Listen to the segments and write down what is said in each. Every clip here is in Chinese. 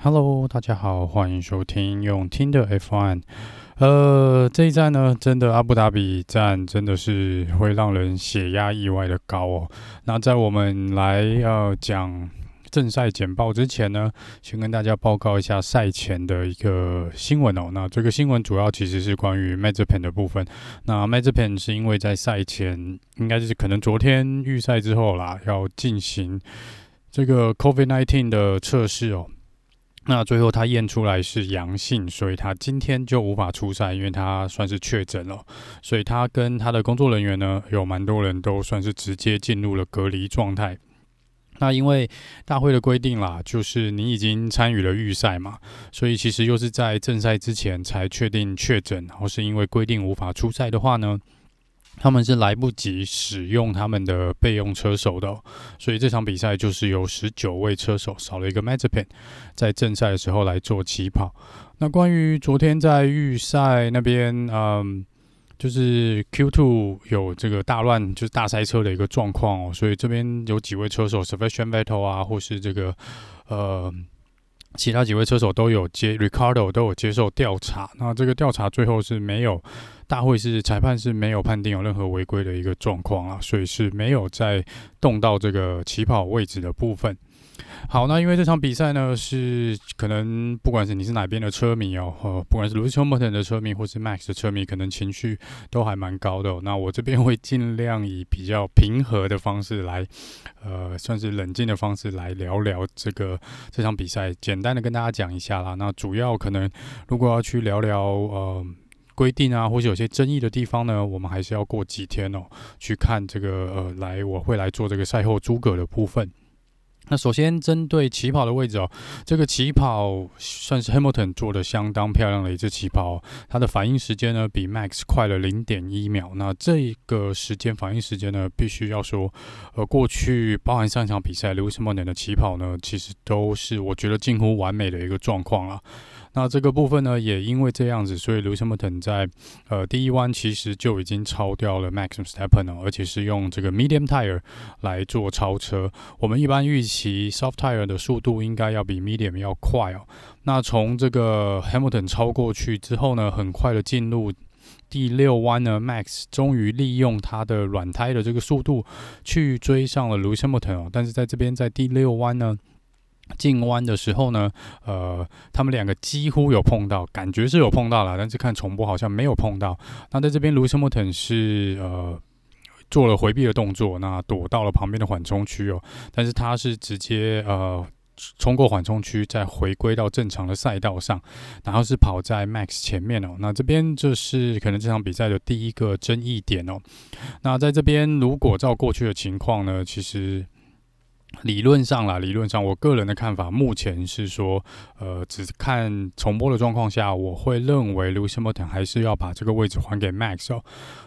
Hello，大家好，欢迎收听用听的 F1。呃，这一站呢，真的阿布达比站真的是会让人血压意外的高哦。那在我们来呃讲正赛简报之前呢，先跟大家报告一下赛前的一个新闻哦。那这个新闻主要其实是关于 Mazepin 的部分。那 Mazepin 是因为在赛前，应该就是可能昨天预赛之后啦，要进行这个 COVID-19 的测试哦。那最后他验出来是阳性，所以他今天就无法出赛，因为他算是确诊了。所以他跟他的工作人员呢，有蛮多人都算是直接进入了隔离状态。那因为大会的规定啦，就是你已经参与了预赛嘛，所以其实又是在正赛之前才确定确诊，或是因为规定无法出赛的话呢，他们是来不及使用他们的备用车手的，所以这场比赛就是有十九位车手少了一个 Mazepin，在正赛的时候来做起跑。那关于昨天在预赛那边，嗯，就是 Q2 有这个大乱，就是大塞车的一个状况哦，所以这边有几位车手，Sebastian Vettel 啊，或是这个呃。其他几位车手都有接，Ricardo 都有接受调查。那这个调查最后是没有，大会是裁判是没有判定有任何违规的一个状况啊，所以是没有再动到这个起跑位置的部分。好，那因为这场比赛呢，是可能不管是你是哪边的车迷哦，不管是 Lewis Hamilton 的车迷或是 Max 的车迷，可能情绪都还蛮高的。那我这边会尽量以比较平和的方式来，呃，算是冷静的方式来聊聊这个这场比赛，简单的跟大家讲一下啦。那主要可能如果要去聊聊呃规定啊，或者有些争议的地方呢，我们还是要过几天哦，去看这个呃来我会来做这个赛后诸葛的部分。那首先针对起跑的位置哦，这个起跑算是 Hamilton 做的相当漂亮的一次起跑，它的反应时间呢比 Max 快了零点一秒。那这个时间反应时间呢，必须要说，呃，过去包含上一场比赛 Lewis m o n 的起跑呢，其实都是我觉得近乎完美的一个状况了。那这个部分呢，也因为这样子，所以 Lewis Hamilton 在呃第一弯其实就已经超掉了 Max Verstappen 哦，而且是用这个 Medium Tire 来做超车。我们一般预期 Soft Tire 的速度应该要比 Medium 要快哦。那从这个 Hamilton 超过去之后呢，很快的进入第六弯呢，Max 终于利用他的软胎的这个速度去追上了 Lewis Hamilton 哦。但是在这边在第六弯呢。进弯的时候呢，呃，他们两个几乎有碰到，感觉是有碰到了，但是看重播好像没有碰到。那在这边，Lewis Hamilton 是呃做了回避的动作，那躲到了旁边的缓冲区哦。但是他是直接呃冲过缓冲区，再回归到正常的赛道上，然后是跑在 Max 前面哦。那这边就是可能这场比赛的第一个争议点哦。那在这边，如果照过去的情况呢，其实。理论上啦，理论上，我个人的看法，目前是说，呃，只看重播的状况下，我会认为 Lucy Morton 还是要把这个位置还给 Max 哦。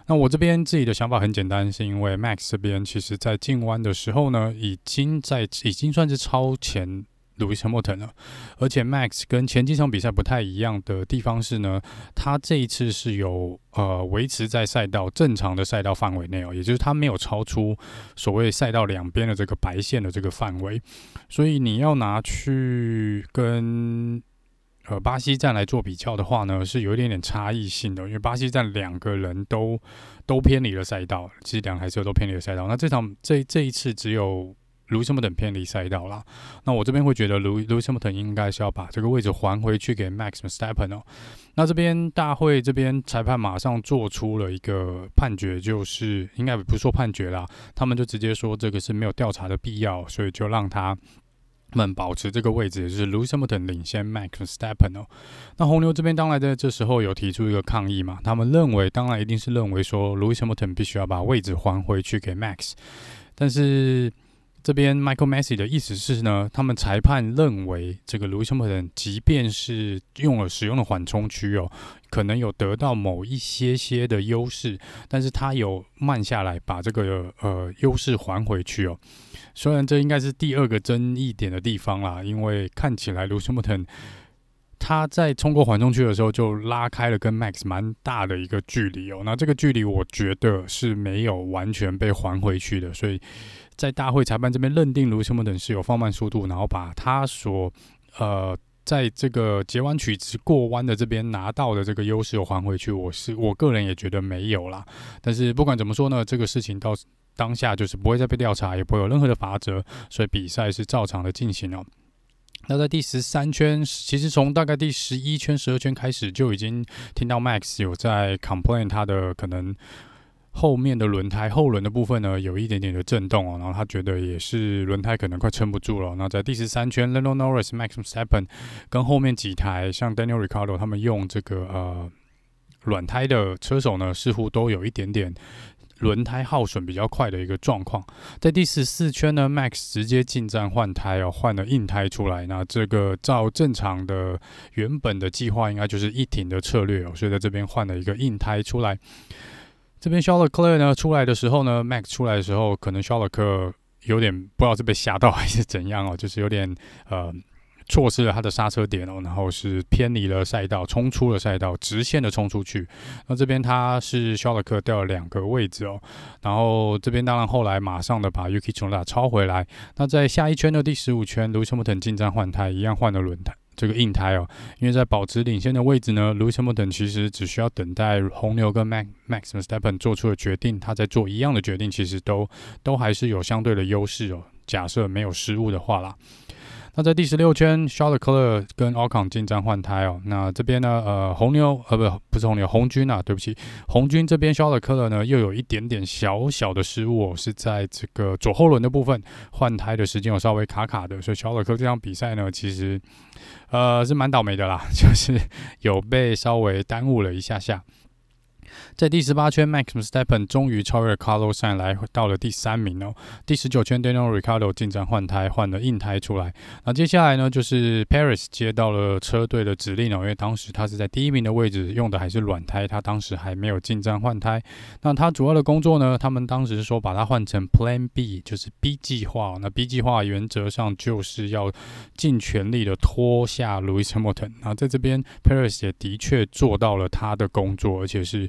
那我这边自己的想法很简单，是因为 Max 这边其实在进弯的时候呢，已经在已经算是超前。Lewis Hamilton 了，而且 Max 跟前几场比赛不太一样的地方是呢，他这一次是有呃维持在赛道正常的赛道范围内哦，也就是他没有超出所谓赛道两边的这个白线的这个范围，所以你要拿去跟呃巴西站来做比较的话呢，是有一点点差异性的，因为巴西站两个人都都偏离了赛道，其实两台车都偏离了赛道，那这场这这一次只有。Lewis Hamilton 偏离赛道了，那我这边会觉得 Lewis Hamilton 应该是要把这个位置还回去给 Max Verstappen 哦。那这边大会这边裁判马上做出了一个判决，就是应该不说判决啦，他们就直接说这个是没有调查的必要，所以就让他们保持这个位置，就是 Lewis Hamilton 领先 Max Verstappen 哦。那红牛这边当然在这时候有提出一个抗议嘛，他们认为当然一定是认为说 Lewis Hamilton 必须要把位置还回去给 Max，但是。这边 Michael Messi 的意思是呢，他们裁判认为这个 Lewis Hamilton 即便是用了使用的缓冲区哦，可能有得到某一些些的优势，但是他有慢下来把这个呃优势还回去哦。虽然这应该是第二个争议点的地方啦，因为看起来 Lewis Hamilton 他在冲过缓冲区的时候就拉开了跟 Max 蛮大的一个距离哦，那这个距离我觉得是没有完全被还回去的，所以。在大会裁判这边认定卢西莫等是有放慢速度，然后把他所呃在这个截弯曲直过弯的这边拿到的这个优势有还回去，我是我个人也觉得没有啦。但是不管怎么说呢，这个事情到当下就是不会再被调查，也不会有任何的罚则，所以比赛是照常的进行哦。那在第十三圈，其实从大概第十一圈、十二圈开始，就已经听到 Max 有在 complain 他的可能后面的轮胎后轮的部分呢，有一点点的震动哦，然后他觉得也是轮胎可能快撑不住了。那在第十三圈，Lando Norris、Max Verstappen 跟后面几台像 Daniel r i c a r d o 他们用这个呃软胎的车手呢，似乎都有一点点。轮胎耗损比较快的一个状况，在第十四圈呢，Max 直接进站换胎哦，换了硬胎出来。那这个照正常的原本的计划，应该就是一挺的策略哦，所以在这边换了一个硬胎出来。这边肖勒克呢出来的时候呢，Max 出来的时候，可能肖勒克有点不知道是被吓到还是怎样哦，就是有点呃。错失了他的刹车点哦，然后是偏离了赛道，冲出了赛道，直线的冲出去。那这边他是肖勒克掉了两个位置哦，然后这边当然后来马上的把 Yuki t s u n a 超回来。那在下一圈的第十五圈，Lewis Hamilton 进站换胎，一样换了轮胎，这个硬胎哦。因为在保持领先的位置呢，Lewis Hamilton 其实只需要等待红牛跟 Max Max Verstappen 做出的决定，他在做一样的决定，其实都都还是有相对的优势哦。假设没有失误的话啦。那在第十六圈，Charles Leclerc 跟 Ocon 进站换胎哦。那这边呢，呃，红牛呃不不是红牛，红军啊，对不起，红军这边 Charles Leclerc 呢又有一点点小小的失误哦，是在这个左后轮的部分换胎的时间有稍微卡卡的，所以 Charles Leclerc 这场比赛呢，其实呃是蛮倒霉的啦，就是有被稍微耽误了一下下。在第十八圈，Max Verstappen 终于超越 Carlos Sain，来到了第三名哦。第十九圈，Daniel r i c a r d o 进站换胎，换了硬胎出来。那接下来呢，就是 Perez 接到了车队的指令哦，因为当时他是在第一名的位置，用的还是软胎，他当时还没有进站换胎。那他主要的工作呢，他们当时是说把它换成 Plan B，就是 B 计划。那 B 计划原则上就是要尽全力的拖下 Lewis Hamilton。那在这边，Perez 也的确做到了他的工作，而且是。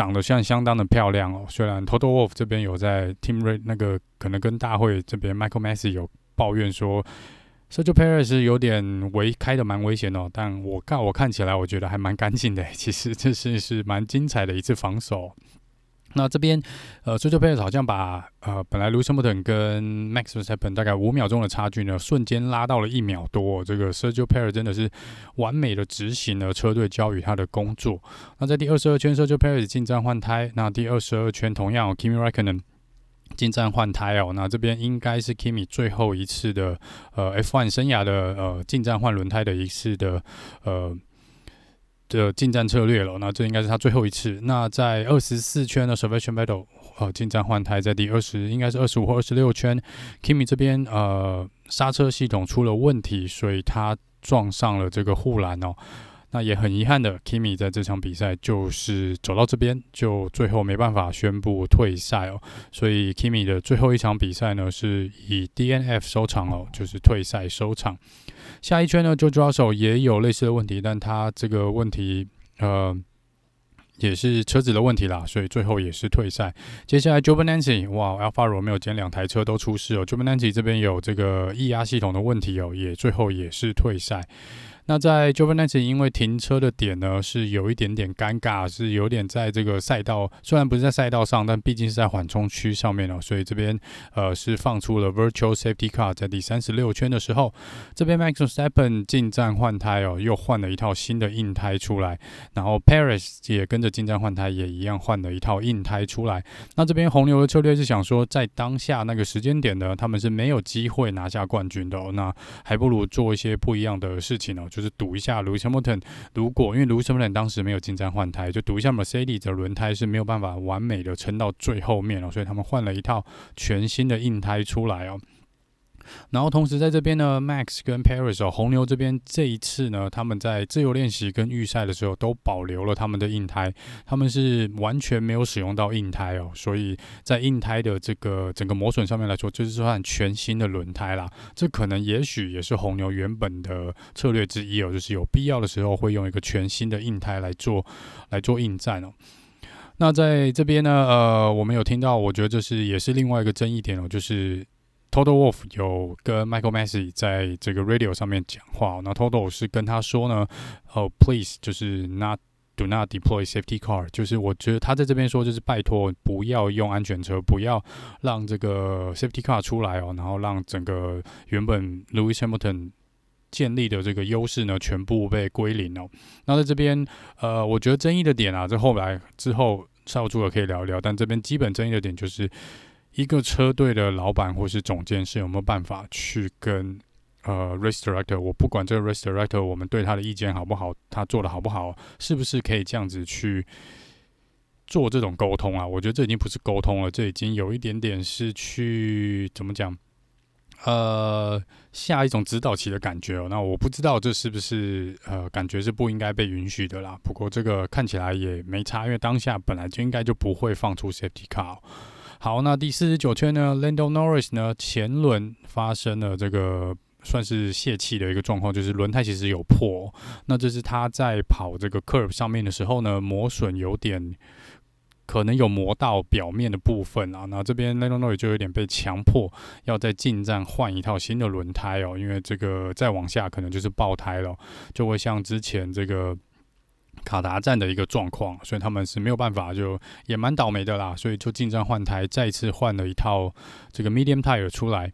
长得像相当的漂亮哦，虽然 Total Wolf 这边有在 Team Red 那个可能跟大会这边 Michael Masi 有抱怨说，Sergio Perez 有点危开的蛮危险哦，但我看我看起来我觉得还蛮干净的，其实这是是蛮精彩的一次防守。那这边，呃，Sergio Perez 好像把呃本来 Lewis Hamilton 跟 Max Verstappen 大概五秒钟的差距呢，瞬间拉到了一秒多。这个 Sergio p e r e 真的是完美的执行了车队交予他的工作。那在第二十二圈，Sergio p e r e 进站换胎。那第二十二圈，同样 Kimi Räikkönen 进站换胎哦。那这边应该是 Kimi 最后一次的呃 F1 生涯的呃进站换轮胎的一次的呃。的进站策略了，那这应该是他最后一次。那在二十四圈的 Sebastian Vettel 呃进站换胎，在第二十应该是二十五或二十六圈，Kimi 这边呃刹车系统出了问题，所以他撞上了这个护栏哦。那也很遗憾的，Kimi 在这场比赛就是走到这边，就最后没办法宣布退赛哦。所以 Kimi 的最后一场比赛呢，是以 DNF 收场哦，就是退赛收场。下一圈呢，George Russell 也有类似的问题，但他这个问题呃也是车子的问题啦，所以最后也是退赛。接下来 Giovinazzi 哇，Alfa Romeo 今天两台车都出事哦，Giovinazzi 这边有这个液压系统的问题哦，也最后也是退赛。那在 Giovinazzi 因为停车的点呢，是有一点点尴尬，是有点在这个赛道，虽然不是在赛道上，但毕竟是在缓冲区上面哦，所以这边呃是放出了 Virtual Safety Car，在第三十六圈的时候，这边 Max Verstappen 进站换胎哦，又换了一套新的硬胎出来，然后 Perez 也跟着进站换胎，也一样换了一套硬胎出来。那这边红牛的策略是想说，在当下那个时间点呢，他们是没有机会拿下冠军的哦，那还不如做一些不一样的事情哦，就。就是赌一下，Lewis Hamilton 如果因为 Lewis Hamilton 当时没有进站换胎，就赌一下 Mercedes 的轮胎是没有办法完美的撑到最后面了，所以他们换了一套全新的硬胎出来哦。然后同时在这边呢，Max 跟 Perez 哦，红牛这边这一次呢，他们在自由练习跟预赛的时候都保留了他们的硬胎，他们是完全没有使用到硬胎哦，所以在硬胎的这个整个磨损上面来说，就是算全新的轮胎啦。这可能也许也是红牛原本的策略之一哦，就是有必要的时候会用一个全新的硬胎来做来做应战哦。那在这边呢，呃，我们有听到，我觉得这是也是另外一个争议点哦，就是。Toto Wolff 有跟 Michael Masi 在这个 radio 上面讲话，那 Toto 是跟他说呢，哦，please 就是 not do not deploy safety car，就是我觉得他在这边说就是拜托不要用安全车，不要让这个 safety car 出来哦，然后让整个原本 Lewis Hamilton 建立的这个优势呢全部被归零哦。那在这边呃，我觉得争议的点啊，这后来之后少主了可以聊一聊，但这边基本争议的点就是。一个车队的老板或是总监是有没有办法去跟呃 race director，我不管这个 race director，我们对他的意见好不好，他做的好不好，是不是可以这样子去做这种沟通啊？我觉得这已经不是沟通了，这已经有一点点是去怎么讲？呃，下一种指导棋的感觉哦。那我不知道这是不是呃，感觉是不应该被允许的啦。不过这个看起来也没差，因为当下本来就应该就不会放出 safety car。好，那第四十九圈呢，Lando Norris 呢前轮发生了这个算是泄气的一个状况，就是轮胎其实有破。那这是他在跑这个 curve 上面的时候呢，磨损有点可能有磨到表面的部分啊。那这边 Lando Norris 就有点被强迫要在进站换一套新的轮胎哦，因为这个再往下可能就是爆胎了，就会像之前这个。卡达站的一个状况，所以他们是没有办法，就也蛮倒霉的啦，所以就进站换胎，再次换了一套这个 medium tire 出来。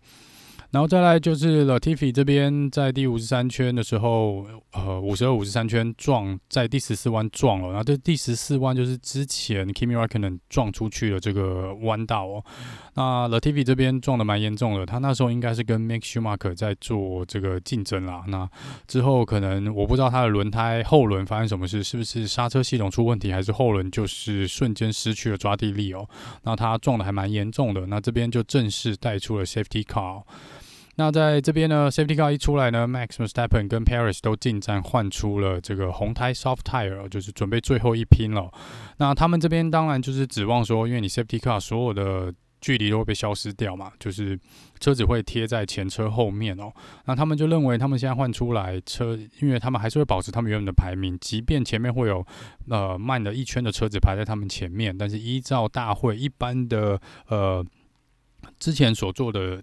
然后再来就是 Latifi 这边在第五十三圈的时候，呃，五十二、五十三圈撞在第十四弯撞了，然后这第十四弯就是之前 Kimi Räikkönen 撞出去的这个弯道哦。那 Latifi 这边撞的蛮严重的，他那时候应该是跟 Mick Schumacher 在做这个竞争啦。那之后可能我不知道他的轮胎后轮发生什么事，是不是刹车系统出问题，还是后轮就是瞬间失去了抓地力哦。那他撞的还蛮严重的，那这边就正式带出了 Safety Car。那在这边呢，Safety Car 一出来呢，Max v e s t a p p e n 跟 Perez 都进站换出了这个红胎 Soft Tire，就是准备最后一拼了。那他们这边当然就是指望说，因为你 Safety Car 所有的距离都会被消失掉嘛，就是车子会贴在前车后面哦。那他们就认为他们现在换出来车，因为他们还是会保持他们原本的排名，即便前面会有呃慢了一圈的车子排在他们前面，但是依照大会一般的呃之前所做的。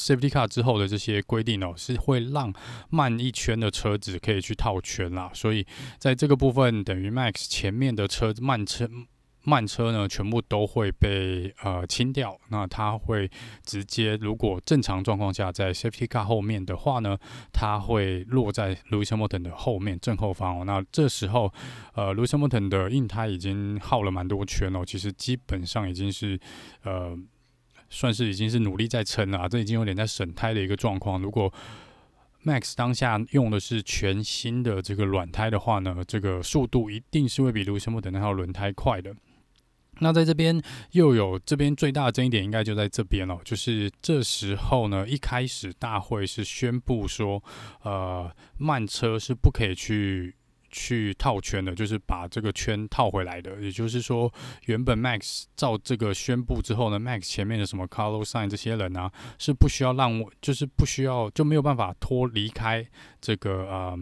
Safety car 之后的这些规定哦，是会让慢一圈的车子可以去套圈啦，所以在这个部分，等于 Max 前面的车慢车慢车呢，全部都会被呃清掉。那它会直接，如果正常状况下在 Safety car 后面的话呢，它会落在 Lewis Hamilton 的后面正后方哦。那这时候，呃，Lewis Hamilton 的硬胎已经耗了蛮多圈哦，其实基本上已经是呃。算是已经是努力在撑了，这已经有点在省胎的一个状况。如果 Max 当下用的是全新的这个软胎的话呢，这个速度一定是会比 Lewis Hamilton 那套轮胎快的。那在这边又有这边最大的争议点，应该就在这边哦，就是这时候呢，一开始大会是宣布说，呃，慢车是不可以去。去套圈的，就是把这个圈套回来的。也就是说，原本 Max 照这个宣布之后呢，Max 前面的什么 Carlos Sign 这些人啊，是不需要让我，就是不需要就没有办法脱离开这个呃。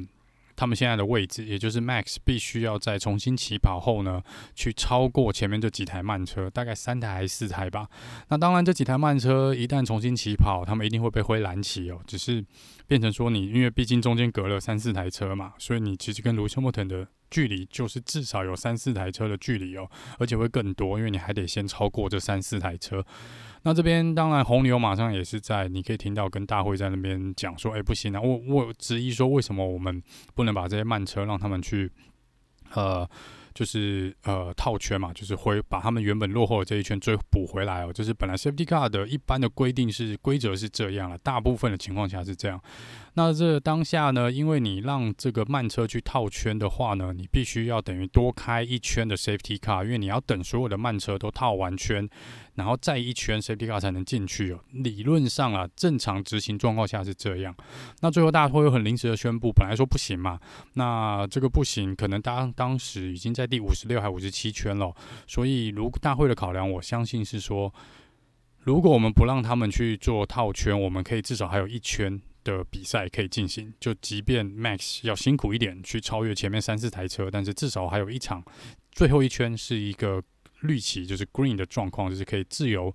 他们现在的位置，也就是 Max 必须要在重新起跑后呢，去超过前面这几台慢车，大概三台还是四台吧。那当然，这几台慢车一旦重新起跑，他们一定会被灰蓝旗哦。只是变成说你，因为毕竟中间隔了三四台车嘛，所以你其实跟卢修莫腾的。距离就是至少有三四台车的距离哦，而且会更多，因为你还得先超过这三四台车。那这边当然红牛马上也是在，你可以听到跟大会在那边讲说，哎，不行啊，我我质疑说，为什么我们不能把这些慢车让他们去，呃。就是呃套圈嘛，就是会把他们原本落后的这一圈追补回来哦。就是本来 Safety Car 的一般的规定是规则是这样了，大部分的情况下是这样。那这当下呢，因为你让这个慢车去套圈的话呢，你必须要等于多开一圈的 Safety Car，因为你要等所有的慢车都套完圈，然后再一圈 Safety Car 才能进去哦。理论上啊，正常执行状况下是这样。那最后大会又很临时的宣布，本来说不行嘛，那这个不行，可能当当时已经在。第五十六还五十七圈了，所以如大会的考量，我相信是说，如果我们不让他们去做套圈，我们可以至少还有一圈的比赛可以进行。就即便 Max 要辛苦一点去超越前面三四台车，但是至少还有一场最后一圈是一个绿旗，就是 green 的状况，就是可以自由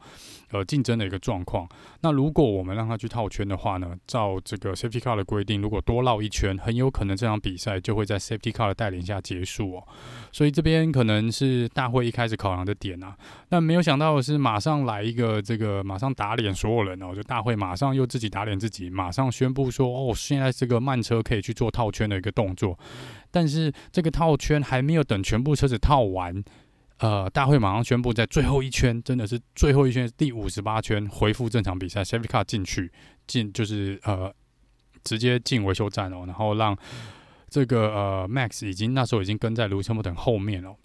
呃竞争的一个状况。那如果我们让他去套圈的话呢，照这个 safety car 的规定，如果多绕一圈，很有可能这场比赛就会在 safety car 的带领下结束哦。所以这边可能是大会一开始考量的点啊。但没有想到的是，马上来一个这个，马上打脸所有人哦，就大会马上又自己打脸自己，马上宣布说，哦，现在这个慢车可以去做套圈的一个动作。但是这个套圈还没有等全部车子套完。呃，大会马上宣布，在最后一圈，真的是最后一圈，第五十八圈恢复正常比赛，Safety Car 进去，进就是呃，直接进维修站哦，然后让这个呃 Max 已经那时候已经跟在 Lewis Hamilton 后面了，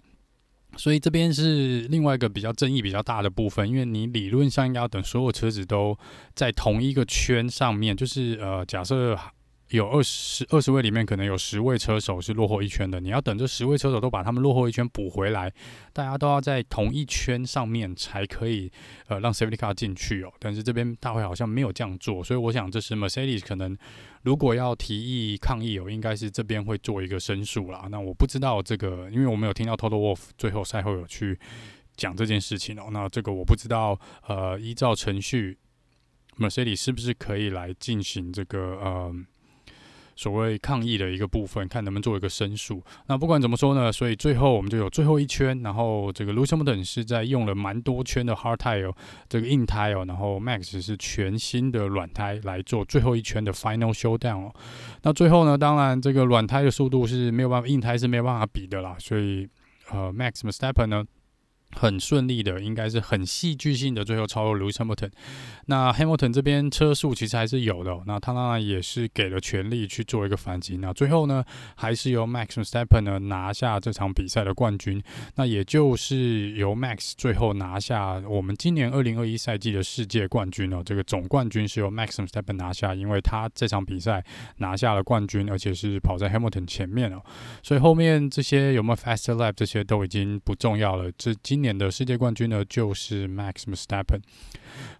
所以这边是另外一个比较争议比较大的部分，因为你理论上应该要等所有车子都在同一个圈上面，就是呃，假设。有二十二十位里面，可能有十位车手是落后一圈的。你要等这十位车手都把他们落后一圈补回来，大家都要在同一圈上面才可以呃让 Safety Car 进去哦。但是这边大会好像没有这样做，所以我想这是 Mercedes 可能如果要提议抗议哦，应该是这边会做一个申诉啦。那我不知道这个，因为我没有听到 Toto Wolff 最后赛后有去讲这件事情哦。那这个我不知道，呃，依照程序，Mercedes 是不是可以来进行这个呃。所谓抗议的一个部分，看能不能做一个申诉。那不管怎么说呢，所以最后我们就有最后一圈，然后这个 Lewis Hamilton 是在用了蛮多圈的 hard tire 这个硬胎哦，然后 Max 是全新的软胎来做最后一圈的 final showdown 哦。那最后呢，当然这个软胎的速度是没有办法，硬胎是没有办法比的啦。所以呃，Max Verstappen 呢。很顺利的，应该是很戏剧性的，最后超过 Lewis Hamilton。那 Hamilton 这边车速其实还是有的，那他当然也是给了全力去做一个反击。那最后呢，还是由 Max Verstappen 呢拿下这场比赛的冠军。那也就是由 Max 最后拿下我们今年二零二一赛季的世界冠军哦。这个总冠军是由 Max Verstappen 拿下，因为他这场比赛拿下了冠军，而且是跑在 Hamilton 前面哦。所以后面这些有没有 Faster Lap 这些都已经不重要了。这今年的世界冠军呢，就是 Max Verstappen。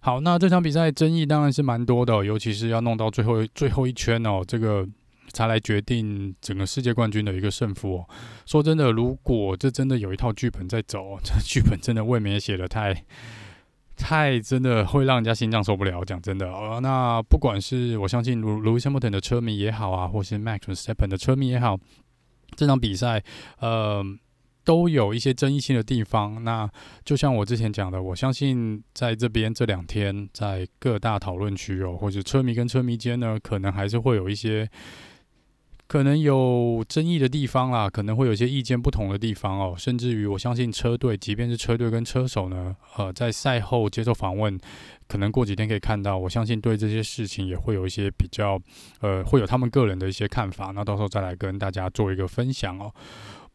好，那这场比赛争议当然是蛮多的，尤其是要弄到最后最后一圈哦，这个才来决定整个世界冠军的一个胜负哦。说真的，如果这真的有一套剧本在走，这剧本真的未免也写得太太真的会让人家心脏受不了。讲真的哦，那不管是我相信 Lewis Hamilton 的车迷也好啊，或是 Max s t e p p e n 的车迷也好，这场比赛，呃。都有一些争议性的地方。那就像我之前讲的，我相信在这边这两天，在各大讨论区哦，或者车迷跟车迷间呢，可能还是会有一些可能有争议的地方啦，可能会有一些意见不同的地方哦。甚至于，我相信车队，即便是车队跟车手呢，呃，在赛后接受访问，可能过几天可以看到。我相信对这些事情也会有一些比较，呃，会有他们个人的一些看法。那到时候再来跟大家做一个分享哦。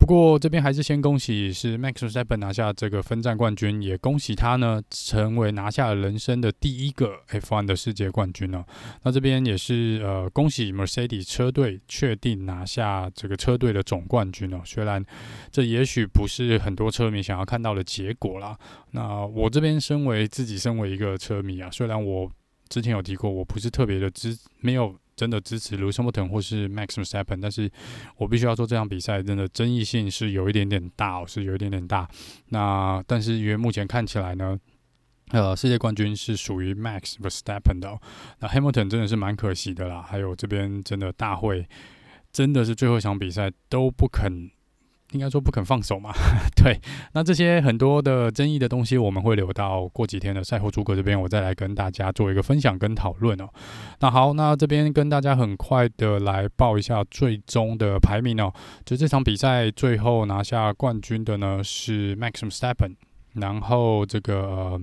不过这边还是先恭喜是 Max Verstappen 拿下这个分站冠军，也恭喜他呢成为拿下了人生的第一个 F1 的世界冠军呢。那这边也是呃恭喜 Mercedes 车队确定拿下这个车队的总冠军哦。虽然这也许不是很多车迷想要看到的结果啦。那我这边身为自己身为一个车迷啊，虽然我之前有提过我不是特别的支没有。真的支持 Lewis Hamilton 或是 Max Verstappen，但是我必须要说这场比赛真的争议性是有一点点大哦，是有一点点大。那但是因为目前看起来呢，呃，世界冠军是属于 Max Verstappen 的。那 Hamilton 真的是蛮可惜的啦。还有这边真的大会真的是最后一场比赛都不肯。应该说不肯放手嘛，对。那这些很多的争议的东西，我们会留到过几天的赛后诸葛这边，我再来跟大家做一个分享跟讨论哦。那好，那这边跟大家很快的来报一下最终的排名哦。就这场比赛最后拿下冠军的呢是 Maxim s t e p p e n 然后这个、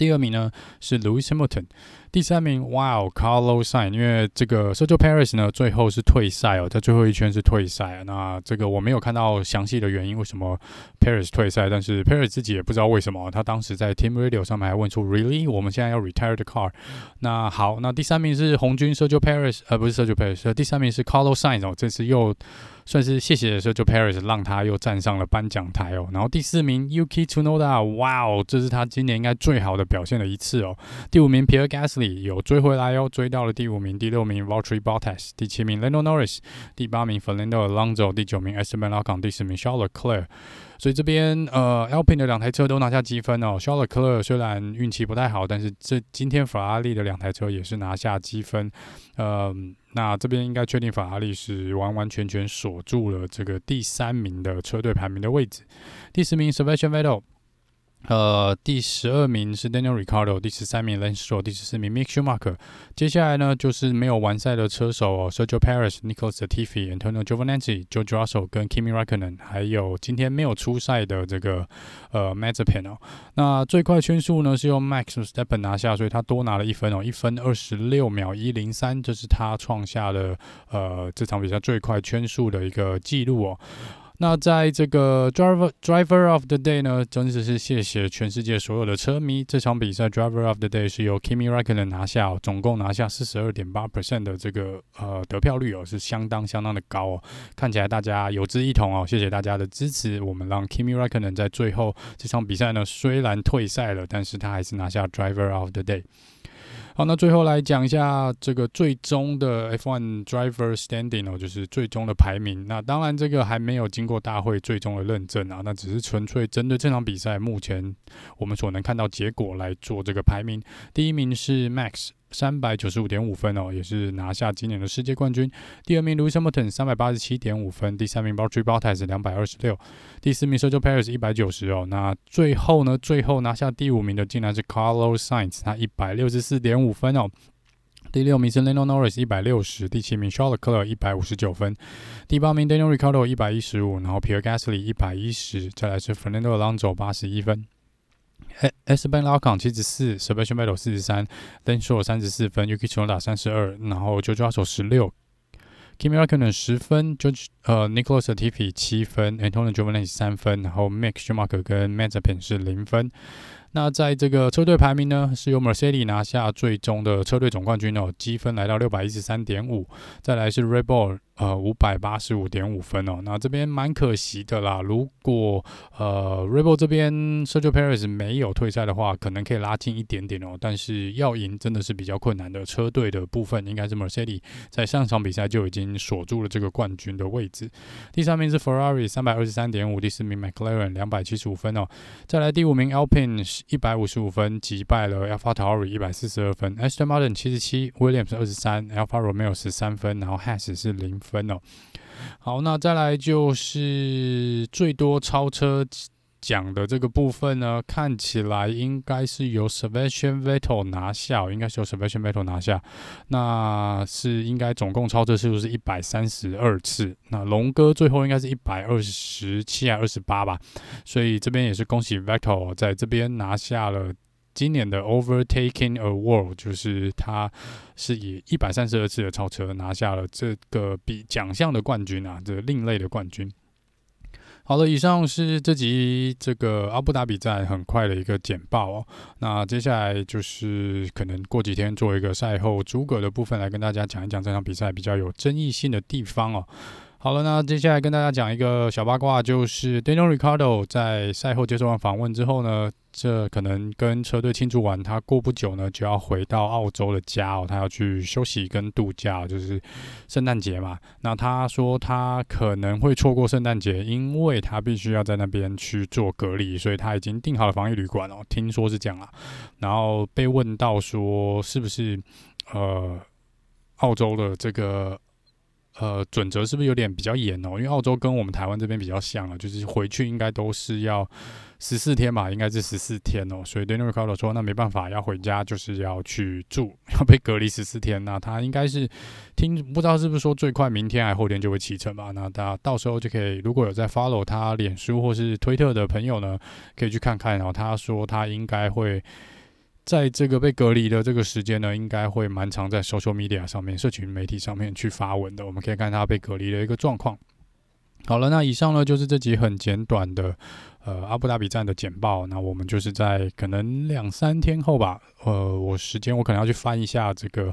第二名呢是 Louis Hamilton。第三名，哇哦，Carlos Sainz，因为这个 Sergio Paris 呢，最后是退赛哦，在最后一圈是退赛。那这个我没有看到详细的原因，为什么 Paris 退赛？但是 Paris 自己也不知道为什么。他当时在 Team Radio 上面还问出，Really？我们现在要 retire the car？那好，那第三名是红军 Sergio Paris，呃，不是 Sergio Perez，第三名是 Carlos s a i n 哦，这次又算是谢谢的时候，就 Paris，让他又站上了颁奖台哦。然后第四名 Yuki Tsunoda，哇哦，这是他今年应该最好的表现的一次哦。第五名 Pierre Gasly。有追回来哦，追到了第五名，第六名 Valtteri Bottas，第七名 Lando Norris，第八名 Fernando Alonso，第九名 Esteban Ocon，第十名 Charles Leclerc。所以这边呃，Alpine 的两台车都拿下积分哦。Shawler 虽然运气不太好，但是这今天法拉利的两台车也是拿下积分。嗯，那这边应该确定法拉利是完完全全锁住了这个第三名的车队排名的位置。第十名 Sebastian Vettel。呃，第十二名是 Daniel r i c a r d o 第十三名 Lance Stroll，第十四名 Mick Schumacher。接下来呢，就是没有完赛的车手哦，Sergio Perez、Nicholas Latifi、Antonio Giovinazzi、George Russell 跟 Kimi Raikkonen，还有今天没有出赛的这个呃 Mazepin 哦。那最快圈速呢是由 Max Verstappen 拿下，所以他多拿了一分哦，一分二十六秒一零三，这是他创下的呃这场比赛最快圈速的一个记录哦。那在这个 Driver Driver of the Day 呢，真的是谢谢全世界所有的车迷。这场比赛 Driver of the Day 是由 Kimi Raikkonen 拿下，总共拿下四十二点八 percent 的这个呃得票率哦，是相当相当的高哦。看起来大家有志一同哦，谢谢大家的支持。我们让 Kimi Raikkonen 在最后这场比赛呢，虽然退赛了，但是他还是拿下 Driver of the Day。好，那最后来讲一下这个最终的 F1 Driver Standing 哦，就是最终的排名。那当然这个还没有经过大会最终的认证啊，那只是纯粹针对这场比赛目前我们所能看到结果来做这个排名。第一名是 Max。三百九十五点五分哦，也是拿下今年的世界冠军。第二名 Lewis Hamilton 三百八十七点五分，第三名 Valtteri Bottas 两百二十六，第四名 Sergio Perez 一百九十哦。那最后呢，最后拿下第五名的竟然是 Carlos Sainz，他一百六十四点五分哦。第六名是 Lando Norris 一百六十，第七名 Charles Leclerc 一百五十九分，第八名 Daniel Ricciardo 一百一十五，然后 Pierre Gasly 一百一十，再来是 Fernando Alonso 八十一分。Esteban Ocon 七十四，Sebastian Vettel 四十三，Lance Stroll 三十四分，Yuki Tsunoda 三十二，然后 George Russell 十六，Kimi Raikkonen 十分，George 呃 Nicholas Latifi 七分，Antonio Giovinazzi 三分，然后 Max Schumacher 跟 Mazepin 是零分。那在这个车队排名呢，是由 Mercedes 拿下最终的车队总冠军哦，积分来到六百一十三点五。再来是 Red Bull，呃，五百八十五点五分哦。那这边蛮可惜的啦，如果呃 Red Bull 这边 Sergio Perez 没有退赛的话，可能可以拉近一点点哦。但是要赢真的是比较困难的，车队的部分应该是 Mercedes 在上场比赛就已经锁住了这个冠军的位置。第三名是 Ferrari，三百二十三点五。第四名 McLaren，两百七十五分哦。再来第五名 Alpine。一百五十五分击败了 AlphaTauri 一百四十二分，Aston Martin 七十七，Williams 二十三，Alfa Romeo 十三分，然后 Haas 是零分哦。好，那再来就是最多超车奖的这个部分呢，看起来应该是由 Sebastian Vettel 拿下，应该是由 Sebastian Vettel 拿下。那是应该总共超车次数是一百三十二次。那龙哥最后应该是一百二十七还二十八吧。所以这边也是恭喜 Vettel 在这边拿下了今年的 Overtaking a World 就是他是以一百三十二次的超车拿下了这个比奖项的冠军啊，这另类的冠军。好了，以上是这集这个阿布达比赛很快的一个简报哦。那接下来就是可能过几天做一个赛后诸葛的部分，来跟大家讲一讲这场比赛比较有争议性的地方哦。好了，那接下来跟大家讲一个小八卦，就是 Daniel r i c a r d o 在赛后接受完访问之后呢，这可能跟车队庆祝完，他过不久呢就要回到澳洲的家哦，他要去休息跟度假，就是圣诞节嘛。那他说他可能会错过圣诞节，因为他必须要在那边去做隔离，所以他已经订好了防疫旅馆哦，听说是这样啦。然后被问到说是不是呃澳洲的这个。呃，准则是不是有点比较严哦？因为澳洲跟我们台湾这边比较像啊，就是回去应该都是要十四天吧，应该是十四天哦。所以 Daniel r i c a r d o 说，那没办法，要回家就是要去住，要被隔离十四天。那他应该是听不知道是不是说最快明天还后天就会启程吧？那他到时候就可以，如果有在 follow 他脸书或是推特的朋友呢，可以去看看。然后他说他应该会。在这个被隔离的这个时间呢，应该会蛮常在 social media 上面、社群媒体上面去发文的。我们可以看他被隔离的一个状况。好了，那以上呢就是这集很简短的呃阿布达比站的简报。那我们就是在可能两三天后吧，呃，我时间我可能要去翻一下这个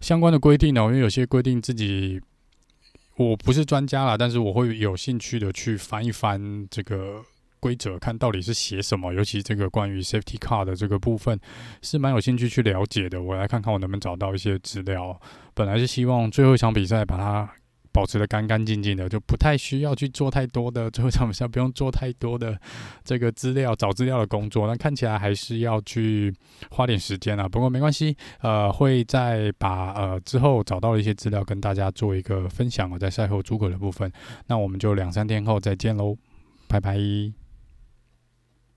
相关的规定呢，因为有些规定自己我不是专家啦，但是我会有兴趣的去翻一翻这个。规则看到底是写什么，尤其这个关于 safety car 的这个部分是蛮有兴趣去了解的。我来看看我能不能找到一些资料。本来是希望最后一场比赛把它保持得干干净净的，就不太需要去做太多的最后一场比赛不用做太多的这个资料找资料的工作。那看起来还是要去花点时间啊，不过没关系，呃，会再把呃之后找到的一些资料跟大家做一个分享。我在赛后诸葛的部分，那我们就两三天后再见喽，拜拜。